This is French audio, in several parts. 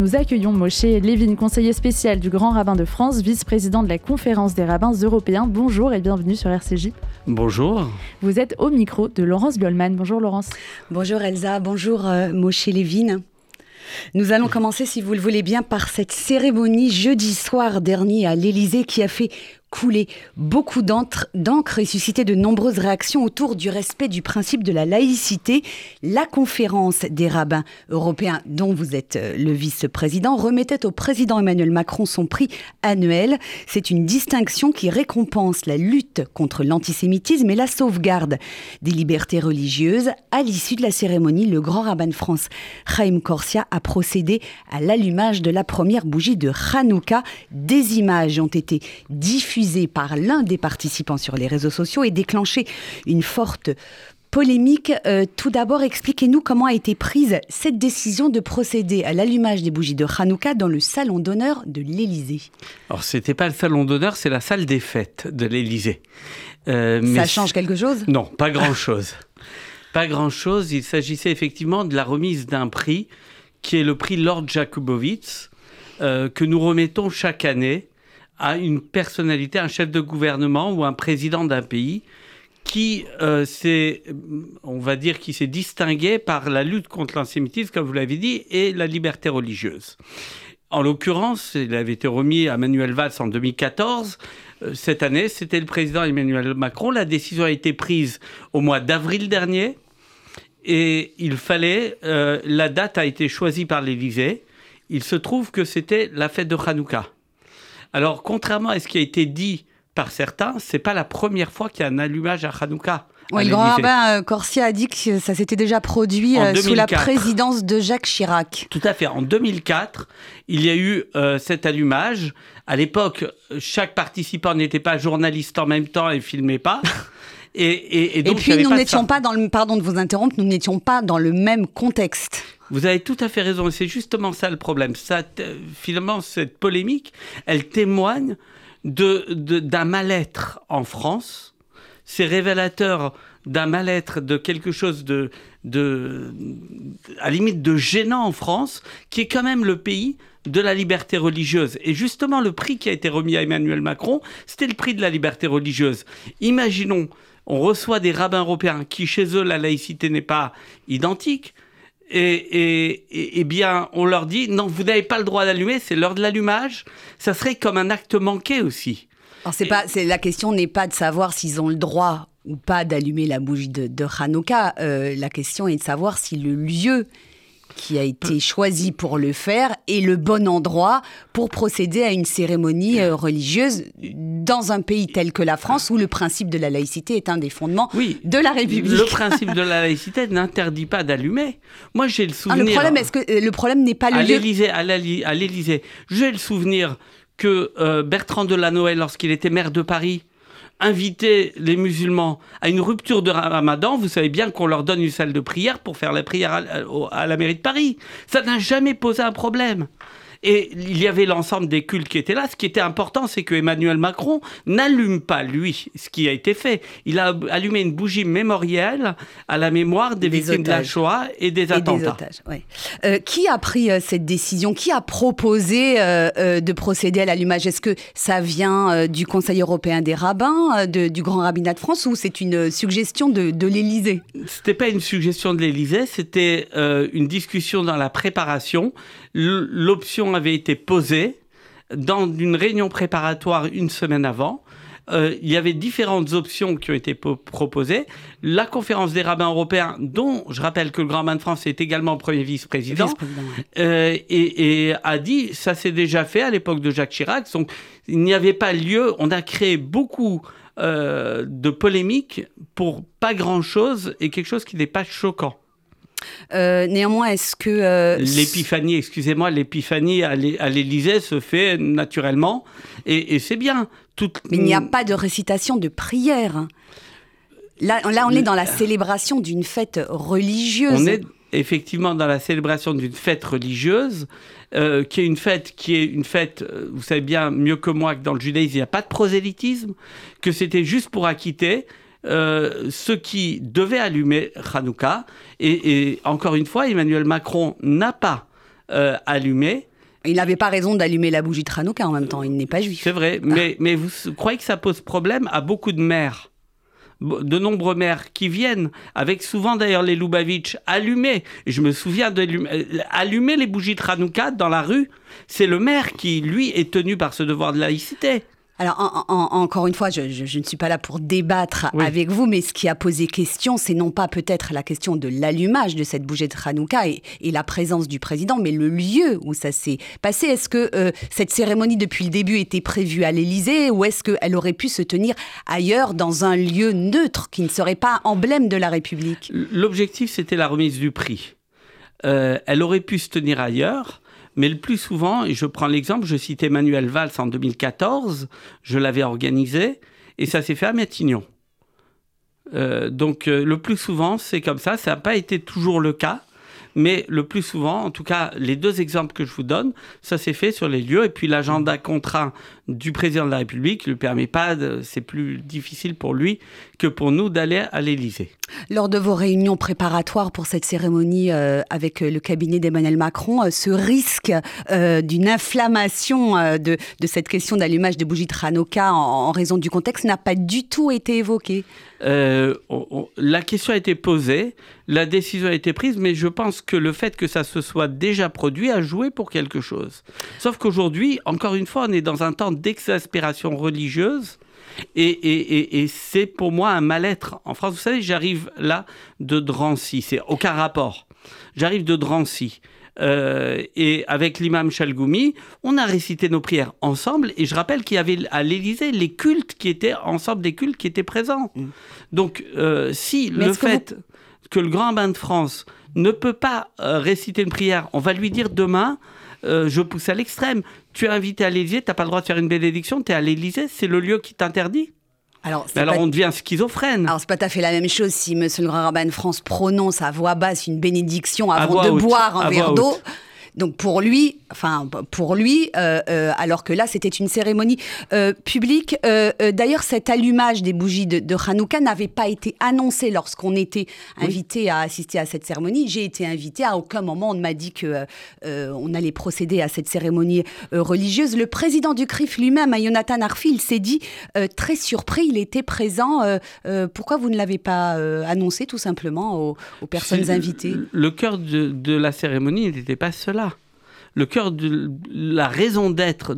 Nous accueillons Moshe Lévin, conseiller spécial du Grand Rabbin de France, vice-président de la Conférence des rabbins européens. Bonjour et bienvenue sur RCJ. Bonjour. Vous êtes au micro de Laurence Goldman. Bonjour Laurence. Bonjour Elsa, bonjour euh, Moshe Lévin. Nous allons commencer, si vous le voulez bien, par cette cérémonie jeudi soir dernier à l'Élysée qui a fait couler beaucoup d'encre et suscité de nombreuses réactions autour du respect du principe de la laïcité. La conférence des rabbins européens, dont vous êtes euh, le vice-président, remettait au président Emmanuel Macron son prix annuel. C'est une distinction qui récompense la lutte contre l'antisémitisme et la sauvegarde des libertés religieuses. À l'issue de la cérémonie, le grand rabbin de France, Chaim Corsia, a procédé à l'allumage de la première bougie de Hanouka. Des images ont été diffusées par l'un des participants sur les réseaux sociaux et déclenché une forte polémique. Euh, tout d'abord, expliquez-nous comment a été prise cette décision de procéder à l'allumage des bougies de Hanouka dans le salon d'honneur de l'Élysée. Alors, c'était pas le salon d'honneur, c'est la salle des fêtes de l'Élysée. Euh, Ça change quelque chose? Non, pas grand-chose. pas grand-chose. Il s'agissait effectivement de la remise d'un prix qui est le prix Lord Jakubowicz, euh, que nous remettons chaque année à une personnalité, un chef de gouvernement ou un président d'un pays qui euh, s'est, on va dire, qui s'est distingué par la lutte contre l'antisémitisme, comme vous l'avez dit, et la liberté religieuse. En l'occurrence, il avait été remis à Manuel Valls en 2014. Euh, cette année, c'était le président Emmanuel Macron. La décision a été prise au mois d'avril dernier. Et il fallait, euh, la date a été choisie par l'Élysée. Il se trouve que c'était la fête de Hanouka. Alors, contrairement à ce qui a été dit par certains, c'est pas la première fois qu'il y a un allumage à Hanouka. Oui, le grand rabbin euh, Corsia a dit que ça s'était déjà produit euh, sous la présidence de Jacques Chirac. Tout à fait. En 2004, il y a eu euh, cet allumage. À l'époque, chaque participant n'était pas journaliste en même temps et filmait pas. Et, donc, et puis, nous n'étions pas dans le. Pardon de vous interrompre, nous n'étions pas dans le même contexte. Vous avez tout à fait raison, et c'est justement ça le problème. Ça, finalement, cette polémique, elle témoigne d'un de, mal-être en France. C'est révélateur d'un mal-être, de quelque chose de, de, à la limite de gênant en France, qui est quand même le pays de la liberté religieuse. Et justement, le prix qui a été remis à Emmanuel Macron, c'était le prix de la liberté religieuse. Imaginons, on reçoit des rabbins européens qui, chez eux, la laïcité n'est pas identique et, et, bien, on leur dit non, vous n'avez pas le droit d'allumer, c'est l'heure de l'allumage. Ça serait comme un acte manqué aussi. Alors c'est pas, c'est la question n'est pas de savoir s'ils ont le droit ou pas d'allumer la bougie de, de Hanouka. Euh, la question est de savoir si le lieu qui a été choisi pour le faire est le bon endroit pour procéder à une cérémonie euh, religieuse dans un pays tel que la France où le principe de la laïcité est un des fondements de la République. Le principe de la laïcité n'interdit pas d'allumer. Moi, j'ai le souvenir. Ah, le problème, est-ce que euh, le problème n'est pas le à l'Élysée, à l'Élysée, j'ai le souvenir que euh, Bertrand Delanoë, lorsqu'il était maire de Paris, inviter les musulmans à une rupture de ramadan, vous savez bien qu'on leur donne une salle de prière pour faire la prière à, à la mairie de Paris. Ça n'a jamais posé un problème. Et il y avait l'ensemble des cultes qui étaient là. Ce qui était important, c'est que Emmanuel Macron n'allume pas, lui, ce qui a été fait. Il a allumé une bougie mémorielle à la mémoire des, victimes de la Shoah et des attentats. Euh, qui a pris euh, cette décision? Qui a proposé euh, de procéder à l'allumage? Est-ce que ça vient du Conseil européen des rabbins, du Grand rabbinat de France, ou c'est une suggestion de, de l'Élysée? C'était pas une suggestion de l'Élysée, c'était une discussion dans la préparation. L'option avait été posée dans une réunion préparatoire une semaine avant. Euh, il y avait différentes options qui ont été proposées. La conférence des rabbins européens, dont je rappelle que le Grand Rabbin de France est également premier vice-président, euh, et, a dit ça s'est déjà fait à l'époque de Jacques Chirac. Donc il n'y avait pas lieu. On a créé beaucoup euh, de polémiques pour pas grand-chose et quelque chose qui n'est pas choquant. Euh, néanmoins, est-ce que... Euh, l'épiphanie, excusez-moi, l'épiphanie à l'Élysée se fait naturellement, et, c'est bien. Mais il n'y a pas de récitation de prière. Là, là on est dans la célébration d'une fête religieuse. On est effectivement dans la célébration d'une fête religieuse, euh, qui est une fête qui est une fête, vous savez bien mieux que moi que dans le judaïsme, il n'y a pas de prosélytisme, que c'était juste pour acquitter euh, ceux qui devaient allumer Hanouka. Et, encore une fois, Emmanuel Macron n'a pas euh, allumé. Il n'avait pas raison d'allumer la bougie de Hanouka en même temps, il n'est pas juif. C'est vrai, mais, mais vous croyez que ça pose problème à beaucoup de maires de nombreux maires qui viennent, avec souvent d'ailleurs les Lubavitch, allumer. Je me souviens d'allumer les bougies de Hanouka dans la rue. C'est le maire qui, lui, est tenu par ce devoir de laïcité. Alors, encore une fois, je, ne suis pas là pour débattre avec vous, mais ce qui a posé question, c'est non pas peut-être la question de l'allumage de cette bougie de Hanouka et, la présence du président, mais le lieu où ça s'est passé. Est-ce que euh, cette cérémonie, depuis le début, était prévue à l'Élysée ou est-ce qu'elle aurait pu se tenir ailleurs, dans un lieu neutre qui ne serait pas emblème de la République? L'objectif, c'était la remise du prix. Euh, elle aurait pu se tenir ailleurs. Mais le plus souvent, et je prends l'exemple, je cite Emmanuel Valls en 2014, je l'avais organisé, et ça s'est fait à Matignon. Euh, donc euh, le plus souvent, c'est comme ça, ça n'a pas été toujours le cas, mais le plus souvent, en tout cas, les deux exemples que je vous donne, ça s'est fait sur les lieux. Et puis l'agenda contraint du président de la République ne lui permet pas, c'est plus difficile pour lui que pour nous d'aller à l'Élysée. Lors de vos réunions préparatoires pour cette cérémonie euh, avec le cabinet d'Emmanuel Macron, euh, ce risque euh, d'une inflammation de, cette question d'allumage de bougies de Hanouka en raison du contexte n'a pas du tout été évoqué euh, la question a été posée, la décision a été prise, mais je pense que le fait que ça se soit déjà produit a joué pour quelque chose. Sauf qu'aujourd'hui, encore une fois, on est dans un temps d'exaspération religieuse. Et, c'est pour moi un mal-être. En France, vous savez, j'arrive là de Drancy, c'est aucun rapport. J'arrive de Drancy. Euh, et avec l'imam Chalgoumi, on a récité nos prières ensemble. Et je rappelle qu'il y avait à l'Élysée les cultes qui étaient ensemble des cultes qui étaient présents. Mm. Donc, euh, si le fait que, le grand bain de France ne peut pas euh, réciter une prière, on va lui dire demain. Je pousse à l'extrême. Tu es invité à l'Élysée, tu n'as pas le droit de faire une bénédiction, tu es à l'Élysée, c'est le lieu qui t'interdit. Alors, alors on devient schizophrène. Alors c'est pas tout à fait la même chose si Monsieur le Grand Rabbin de France prononce à voix basse une bénédiction avant de boire un verre d'eau. Donc pour lui, enfin pour lui, euh, euh, alors que là c'était une cérémonie euh, publique. D'ailleurs, cet allumage des bougies de, de Hanouka n'avait pas été annoncé lorsqu'on était invité à assister à cette cérémonie. J'ai été invité. À aucun moment on ne m'a dit que on allait procéder à cette cérémonie religieuse. Le président du CRIF lui-même, Jonathan Arfi, il s'est dit très surpris. Il était présent. pourquoi vous ne l'avez pas annoncé tout simplement aux, personnes invitées? Le cœur de, de la cérémonie n'était pas cela le cœur de la raison d'être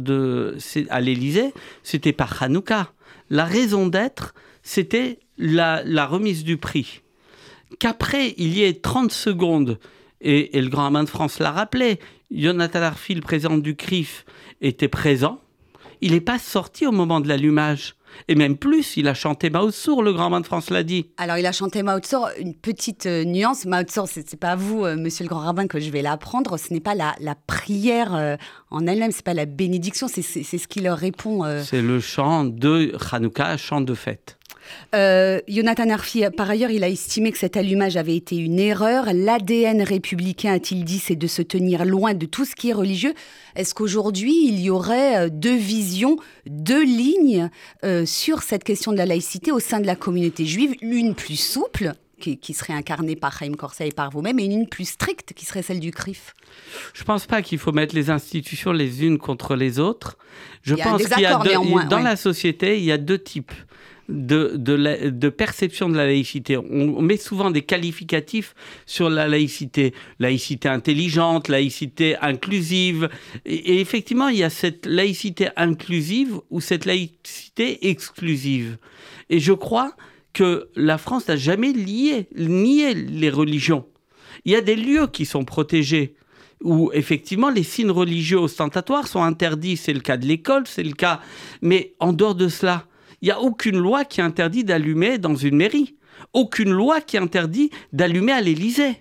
à l'Élysée, c'était pas Hanouka. La raison d'être, c'était la, remise du prix. Qu'après, il y ait 30 secondes, et, le grand amant de France l'a rappelé, Jonathan Arfi, le président du CRIF, était présent. Il n'est pas sorti au moment de l'allumage. Et même plus, il a chanté Mao le grand rabbin de France l'a dit. Alors, il a chanté Mao une petite euh, nuance. Mao ce c'est pas vous, euh, monsieur le grand rabbin, que je vais l'apprendre. Ce n'est pas la, prière euh, en elle-même, c'est pas la bénédiction, c'est ce qui leur répond. C'est le chant de Hanouka, chant de fête. Euh, Jonathan Arfi, par ailleurs, il a estimé que cet allumage avait été une erreur. L'ADN républicain, a-t-il dit, c'est de se tenir loin de tout ce qui est religieux? Est-ce qu'aujourd'hui, il y aurait euh, deux visions, deux lignes euh, sur cette question de la laïcité au sein de la communauté juive? L'une plus souple, qui, serait incarnée par Chaim Corset et par vous-même, et une plus stricte, qui serait celle du CRIF? Je ne pense pas qu'il faut mettre les institutions les unes contre les autres. Je pense qu'il y a deux, dans la société, il y a deux types de, perception de la laïcité. On, met souvent des qualificatifs sur la laïcité. Laïcité intelligente, laïcité inclusive. Et, effectivement, il y a cette laïcité inclusive ou cette laïcité exclusive. Et je crois que la France n'a jamais lié, nié les religions. Il y a des lieux qui sont protégés où effectivement les signes religieux ostentatoires sont interdits. C'est le cas de l'école, c'est le cas. Mais en dehors de cela, il n'y a aucune loi qui interdit d'allumer dans une mairie. Aucune loi qui interdit d'allumer à l'Élysée.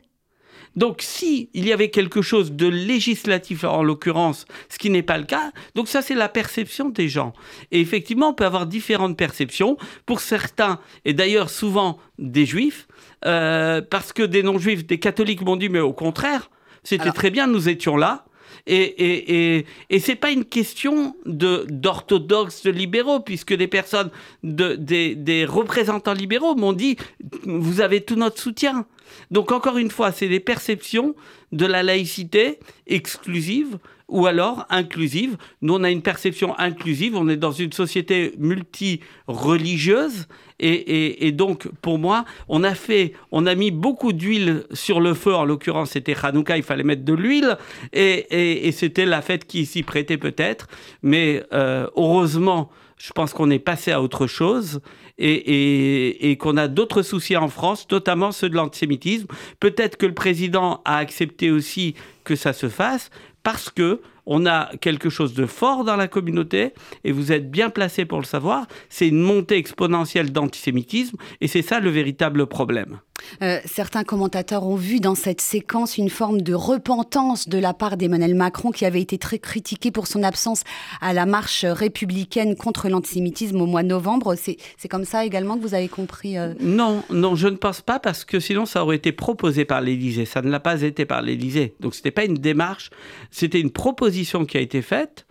Donc, si il y avait quelque chose de législatif en l'occurrence, ce qui n'est pas le cas, donc ça c'est la perception des gens. Et effectivement, on peut avoir différentes perceptions. Pour certains, et d'ailleurs souvent des juifs, euh, parce que des non-juifs, des catholiques m'ont dit, mais au contraire, c'était très bien, nous étions là. Et, et, et c'est pas une question d'orthodoxes libéraux, puisque des personnes, de, des, des représentants libéraux m'ont dit vous avez tout notre soutien. Donc encore une fois, c'est des perceptions de la laïcité exclusive ou alors inclusive. Nous, on a une perception inclusive, on est dans une société multi-religieuse, et, donc, pour moi, on a fait, on a mis beaucoup d'huile sur le feu. En l'occurrence, c'était Hanouka, il fallait mettre de l'huile, et, c'était la fête qui s'y prêtait peut-être. Mais euh, heureusement, je pense qu'on est passé à autre chose et, qu'on a d'autres soucis en France, notamment ceux de l'antisémitisme. Peut-être que le président a accepté aussi que ça se fasse parce que on a quelque chose de fort dans la communauté, et vous êtes bien placé pour le savoir, c'est une montée exponentielle d'antisémitisme, et c'est ça le véritable problème. Euh, certains commentateurs ont vu dans cette séquence une forme de repentance de la part d'Emmanuel Macron, qui avait été très critiqué pour son absence à la marche républicaine contre l'antisémitisme au mois de novembre. C'est comme ça également que vous avez compris euh Non, non, je ne pense pas, parce que sinon ça aurait été proposé par l'Élysée. Ça ne l'a pas été par l'Élysée. Donc ce n'était pas une démarche, c'était une proposition qui a été faite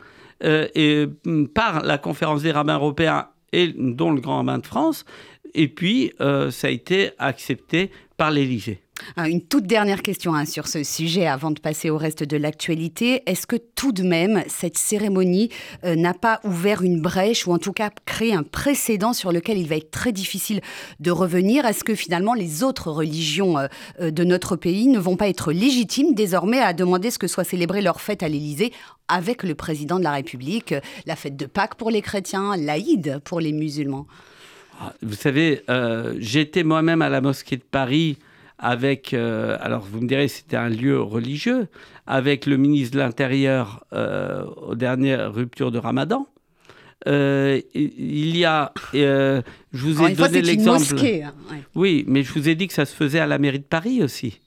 euh, mm, par la conférence des rabbins européens et dont le grand rabbin de France, et puis, euh, ça a été accepté par l'Élysée. Ah, une toute dernière question hein, sur ce sujet avant de passer au reste de l'actualité. Est-ce que tout de même, cette cérémonie euh, n'a pas ouvert une brèche ou en tout cas créé un précédent sur lequel il va être très difficile de revenir? Est-ce que finalement les autres religions euh, de notre pays ne vont pas être légitimes désormais à demander ce que soit célébré leur fête à l'Élysée avec le président de la République, la fête de Pâques pour les chrétiens, l'Aïd pour les musulmans? Ah, vous savez, euh, j'étais moi-même à la mosquée de Paris avec, euh, alors vous me direz, c'était un lieu religieux, avec le ministre de l'Intérieur euh, aux dernières ruptures de Ramadan. il y a, je vous ai donné l'exemple. Hein, oui, mais je vous ai dit que ça se faisait à la mairie de Paris aussi.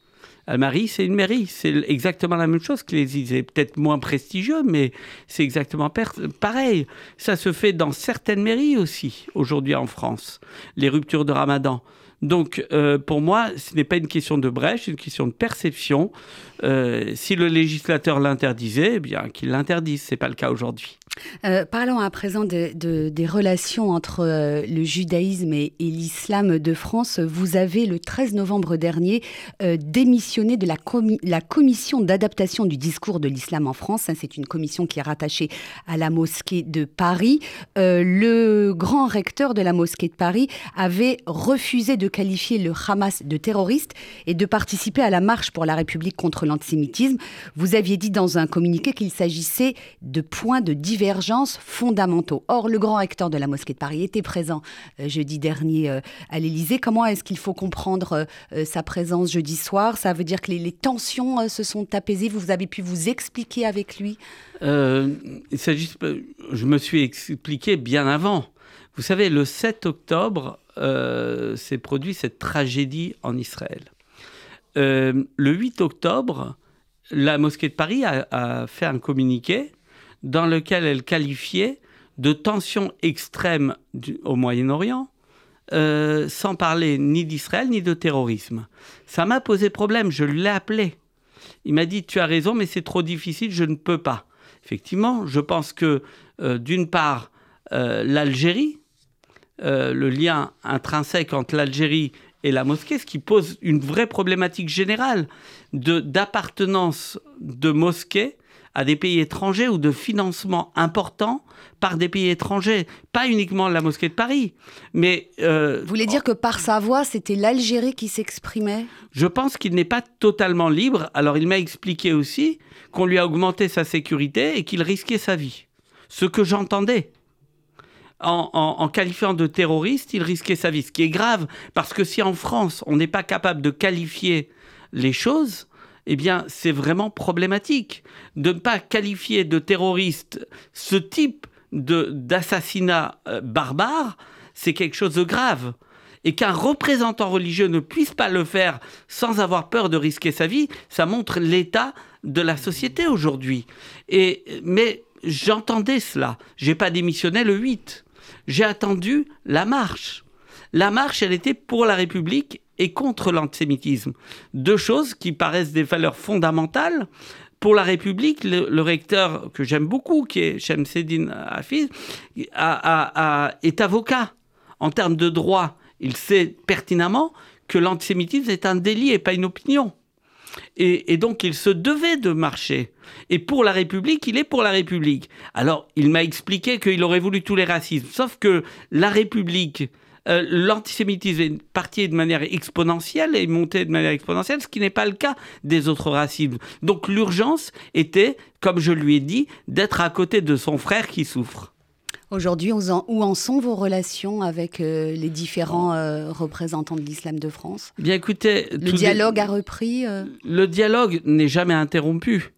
La mairie, c'est une mairie. C'est exactement la même chose que les C'est peut-être moins prestigieux, mais c'est exactement pareil. Ça se fait dans certaines mairies aussi, aujourd'hui en France, les ruptures de ramadan. Donc, euh, pour moi, ce n'est pas une question de brèche, c'est une question de perception. Euh, si le législateur l'interdisait, eh bien qu'il l'interdise. Ce n'est pas le cas aujourd'hui. Euh, parlons à présent de, des relations entre le judaïsme et, l'islam de France. Vous avez, le 13 novembre dernier, démissionné de la commission d'adaptation du discours de l'islam en France. C'est une commission qui est rattachée à la mosquée de Paris. le grand recteur de la mosquée de Paris avait refusé de qualifier le Hamas de terroriste et de participer à la marche pour la République contre l'antisémitisme. Vous aviez dit dans un communiqué qu'il s'agissait de points de diversité fondamentaux. Or, le grand recteur de la mosquée de Paris était présent euh, jeudi dernier euh, à l'Élysée. Comment est-ce qu'il faut comprendre euh, sa présence jeudi soir? Ça veut dire que les, tensions se sont apaisées. Vous avez pu vous expliquer avec lui? Il s'agit, Je me suis expliqué bien avant. Vous savez, le 7 octobre s'est produit cette tragédie en Israël. le 8 octobre, la mosquée de Paris a, a fait un communiqué dans lequel elle qualifiait de tension extrême au Moyen-Orient, euh, sans parler ni d'Israël ni de terrorisme. Ça m'a posé problème, je l'ai appelé. Il m'a dit, tu as raison, mais c'est trop difficile, je ne peux pas. Effectivement, je pense que, euh, d'une part, euh, l'Algérie, le lien intrinsèque entre l'Algérie et la mosquée, ce qui pose une vraie problématique générale d'appartenance de, de mosquées à des pays étrangers ou de financement important par des pays étrangers, pas uniquement la mosquée de Paris. Mais euh, vous voulez dire que par sa voix, c'était l'Algérie qui s'exprimait? Je pense qu'il n'est pas totalement libre. Alors il m'a expliqué aussi qu'on lui a augmenté sa sécurité et qu'il risquait sa vie. Ce que j'entendais. En, qualifiant de terroriste, il risquait sa vie. Ce qui est grave, parce que si en France, on n'est pas capable de qualifier les choses, eh bien, c'est vraiment problématique de ne pas qualifier de terroriste ce type d'assassinat euh, barbare. C'est quelque chose de grave. Et qu'un représentant religieux ne puisse pas le faire sans avoir peur de risquer sa vie, ça montre l'état de la société aujourd'hui. Mais j'entendais cela. J'ai pas démissionné le 8. J'ai attendu la marche. La marche, elle était pour la République et contre l'antisémitisme. Deux choses qui paraissent des valeurs fondamentales. Pour la République, le, recteur que j'aime beaucoup, qui est Shemseddin Hafiz, est avocat. En termes de droit, il sait pertinemment que l'antisémitisme est un délit et pas une opinion. Et, donc, il se devait de marcher. Et pour la République, il est pour la République. Alors, il m'a expliqué qu'il aurait voulu tous les racismes. Sauf que la République, euh, l'antisémitisme est parti de manière exponentielle et monté de manière exponentielle, ce qui n'est pas le cas des autres racismes. Donc, l'urgence était, comme je lui ai dit, d'être à côté de son frère qui souffre. Aujourd'hui, où en sont vos relations avec euh, les différents euh, représentants de l'islam de France? Bien écoutez, le dialogue a repris. Euh? Le dialogue n'est jamais interrompu.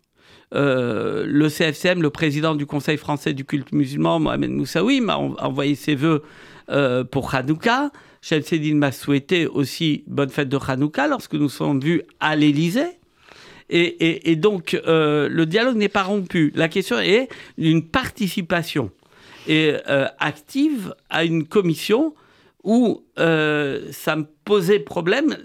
le CFCM, le président du Conseil français du culte musulman, Mohamed Moussaoui, m'a envoyé ses voeux pour Hanouka. Shamseddin m'a souhaité aussi bonne fête de Hanouka lorsque nous sommes vus à l'Élysée. Et, et, donc, le dialogue n'est pas rompu. La question est une participation et euh, active à une commission où euh, ça me posait problème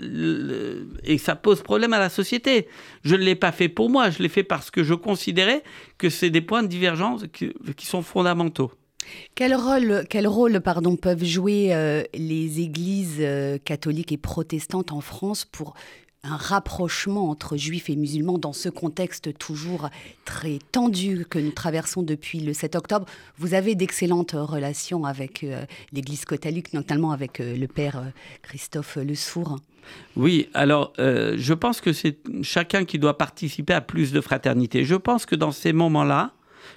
et ça pose problème à la société. Je ne l'ai pas fait pour moi, je l'ai fait parce que je considérais que c'est des points de divergence qui, sont fondamentaux. Quel rôle, quel rôle pardon, peuvent jouer euh, les églises catholiques et protestantes en France pour un rapprochement entre juifs et musulmans dans ce contexte toujours très tendu que nous traversons depuis le 7 octobre. Vous avez d'excellentes relations avec euh, l'Église catholique, notamment avec euh, le père euh, Christophe Le. Oui, alors je pense que c'est chacun qui doit participer à plus de fraternité. Je pense que dans ces moments-là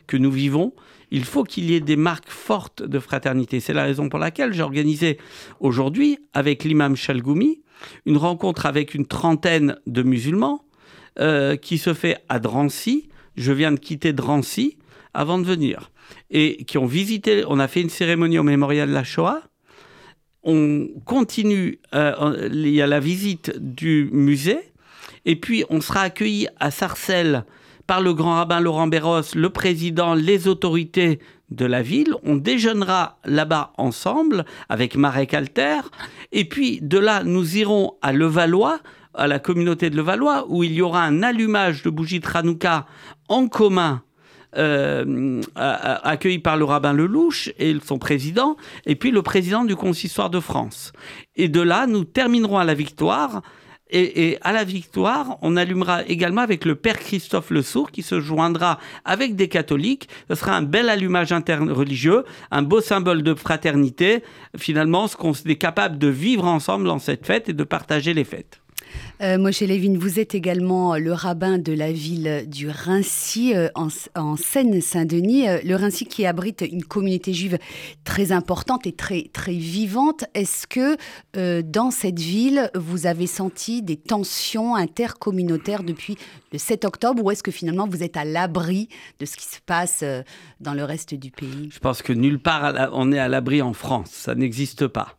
que nous vivons, il faut qu'il y ait des marques fortes de fraternité. C'est la raison pour laquelle j'ai organisé aujourd'hui avec l'imam Chalgoumi une rencontre avec une trentaine de musulmans euh, qui se fait à Drancy. Je viens de quitter Drancy avant de venir. Et qui ont visité, on a fait une cérémonie au mémorial de la Shoah. On continue, euh, il y a la visite du musée. Et puis, on sera accueilli à Sarcelles par le grand rabbin Laurent Béros, le président, les autorités de la ville. On déjeunera là-bas ensemble avec Marek Alter. Et puis de là, nous irons à Levallois, à la communauté de Levallois, où il y aura un allumage de bougies de Hanouka en commun. Euh, accueilli par le rabbin Lelouch et son président, et puis le président du consistoire de France. Et de là, nous terminerons à la victoire et, à la victoire, on allumera également avec le père Christophe Le Sourd qui se joindra avec des catholiques. Ce sera un bel allumage interreligieux, un beau symbole de fraternité. Finalement, ce qu'on est capable de vivre ensemble dans cette fête et de partager les fêtes. Euh, Moshe Lévin, vous êtes également le rabbin de la ville du Rincy, euh, en, Seine-Saint-Denis. Euh, le Rincy qui abrite une communauté juive très importante et très, très vivante. Est-ce que dans cette ville, vous avez senti des tensions intercommunautaires depuis le 7 octobre ou est-ce que finalement vous êtes à l'abri de ce qui se passe dans le reste du pays? Je pense que nulle part on est à l'abri en France. Ça n'existe pas.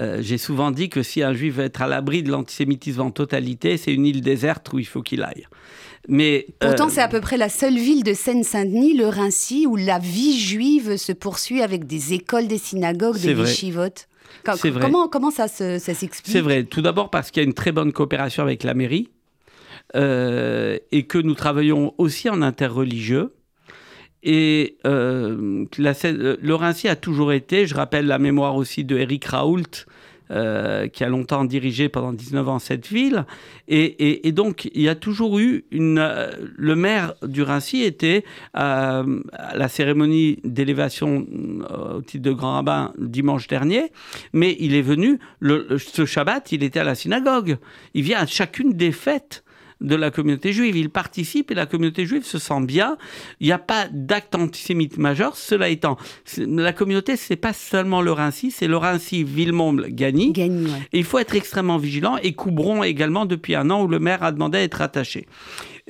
Euh, j'ai souvent dit que si un juif veut être à l'abri de l'antisémitisme en totalité, c'est une île déserte où il faut qu'il aille. Mais, Pourtant, euh, c'est à peu près la seule ville de Seine-Saint-Denis, le Rincy, où la vie juive se poursuit avec des écoles, des synagogues, des yeshivotes. Comment, comment ça, s'explique C'est vrai. Tout d'abord parce qu'il y a une très bonne coopération avec la mairie euh, et que nous travaillons aussi en interreligieux. Et euh, la, euh, le a toujours été, je rappelle la mémoire aussi de Eric Raoult, euh, qui a longtemps dirigé pendant 19 ans cette ville. Et, donc, il y a toujours eu une. le maire du Rincy était à la cérémonie d'élévation au titre de grand rabbin dimanche dernier, mais il est venu, le, ce Shabbat, il était à la synagogue. Il vient à chacune des fêtes de la communauté juive. Il participe et la communauté juive se sent bien. Il n'y a pas d'acte antisémite majeur. Cela étant, la communauté, c'est pas seulement le Rincy, c'est le Rincy, Villemomble, Gagny. Et il faut être extrêmement vigilant. Et Coubron également depuis un an où le maire a demandé à être attaché.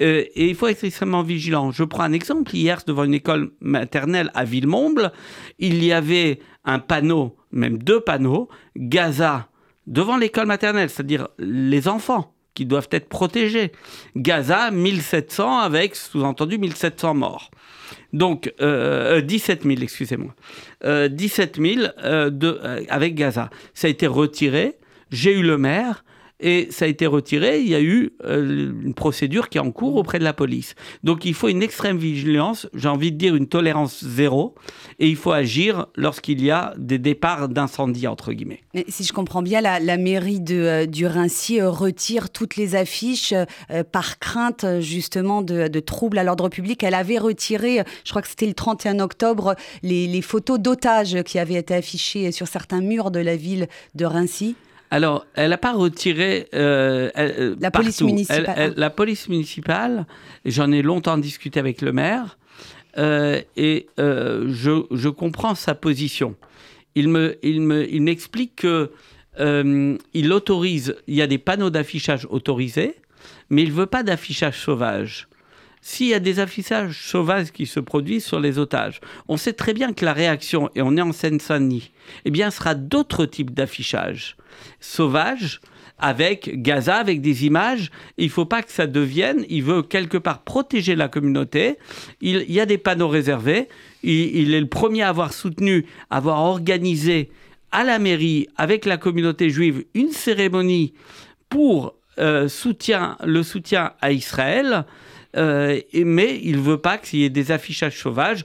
Euh, et il faut être extrêmement vigilant. Je prends un exemple. Hier, devant une école maternelle à Villemomble, il y avait un panneau, même deux panneaux, Gaza, devant l'école maternelle, c'est-à-dire les enfants qui doivent être protégés. Gaza, 1700 avec, sous-entendu, 1700 morts. Donc, euh, 17 euh, 000, excusez-moi. Euh, 17 000 euh, de, avec Gaza. Ça a été retiré. J'ai eu le maire. Et ça a été retiré. Il y a eu euh, une procédure qui est en cours auprès de la police. Donc il faut une extrême vigilance, j'ai envie de dire une tolérance zéro, et il faut agir lorsqu'il y a des départs d'incendie, entre guillemets. si je comprends bien, la, mairie de, euh, du Rincy euh, retire toutes les affiches par crainte justement de, troubles à l'ordre public. Elle avait retiré, je crois que c'était le 31 octobre, les, les photos d'otages qui avaient été affichées sur certains murs de la ville de Rincy. Alors, elle n'a pas retiré euh, euh, la police municipale. la police municipale, j'en ai longtemps discuté avec le maire, euh, et je, je, comprends sa position. Il me, il me, il m'explique que il autorise, il y a des panneaux d'affichage autorisés, mais il veut pas d'affichage sauvage s'il y a des affichages sauvages qui se produisent sur les otages, on sait très bien que la réaction, et on est en Seine-Saint-Denis, eh bien, sera d'autres types d'affichages sauvages avec Gaza, avec des images. Il ne faut pas que ça devienne. Il veut quelque part protéger la communauté. Il, y a des panneaux réservés. Il, est le premier à avoir soutenu, avoir organisé à la mairie, avec la communauté juive, une cérémonie pour euh, soutien, le soutien à Israël. Euh, mais il veut pas qu'il y ait des affichages sauvages,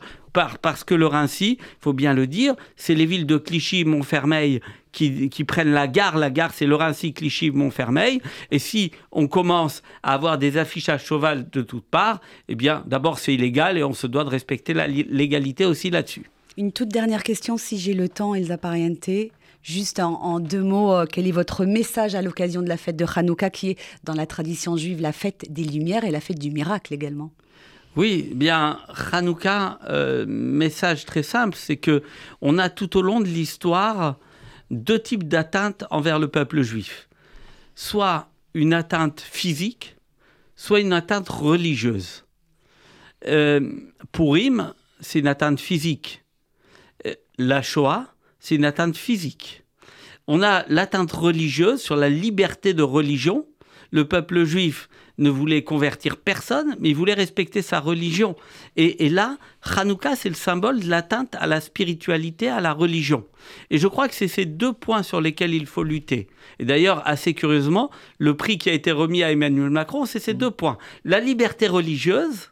parce que le Rincy, faut bien le dire, c'est les villes de Clichy, Montfermeil qui, prennent la gare. La gare, c'est le Rincy, Clichy, Montfermeil. Et si on commence à avoir des affichages sauvages de toutes parts, eh bien, d'abord, c'est illégal et on se doit de respecter la légalité aussi là-dessus. Une toute dernière question, si j'ai le temps, Elsa Pariente. Juste en, deux mots, euh, quel est votre message à l'occasion de la fête de Hanouka, qui est dans la tradition juive la fête des Lumières et la fête du miracle également oui, bien Hanouka, euh, message très simple, c'est que on a tout au long de l'histoire deux types d'atteintes envers le peuple juif. Soit une atteinte physique, soit une atteinte religieuse. Euh, Purim, c'est une atteinte physique. La Shoah, c'est une atteinte physique. On a l'atteinte religieuse sur la liberté de religion. Le peuple juif ne voulait convertir personne, mais il voulait respecter sa religion. Et, là, Hanouka, c'est le symbole de l'atteinte à la spiritualité, à la religion. Et je crois que c'est ces deux points sur lesquels il faut lutter. Et d'ailleurs, assez curieusement, le prix qui a été remis à Emmanuel Macron, c'est ces deux points. La liberté religieuse,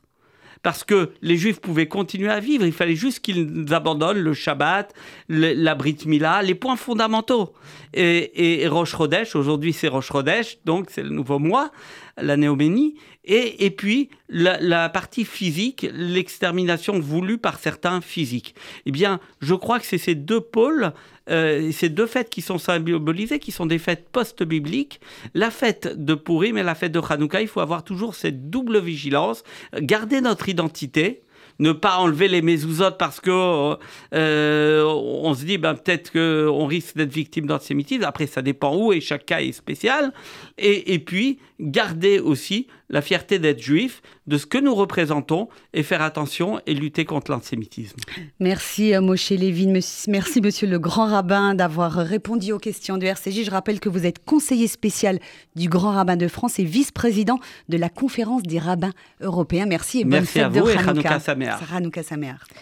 parce que les Juifs pouvaient continuer à vivre. Il fallait juste qu'ils abandonnent le Shabbat, la Brit Mila, les points fondamentaux. Et, et, Rosh Chodesh, aujourd'hui c'est Rosh Chodesh, donc c'est le nouveau mois, la néoménie. Et, et puis la, partie physique, l'extermination voulue par certains physiques. Eh bien, je crois que c'est ces deux pôles, euh, ces deux fêtes qui sont symbolisées, qui sont des fêtes post-bibliques. La fête de Purim et la fête de Hanouka, il faut avoir toujours cette double vigilance, garder notre identité, ne pas enlever les mésouzotes parce que euh, on se dit ben, peut-être qu'on risque d'être victime d'antisémitisme. Après, ça dépend où et chaque cas est spécial. Et, et puis, garder aussi la fierté d'être juif, de ce que nous représentons et faire attention et lutter contre l'antisémitisme. Merci euh, Moshe Lévin, merci monsieur le grand rabbin d'avoir répondu aux questions de RCJ. Je rappelle que vous êtes conseiller spécial du grand rabbin de France et vice-président de la conférence des rabbins européens. Merci et bonne merci fête à vous de et Hanouka.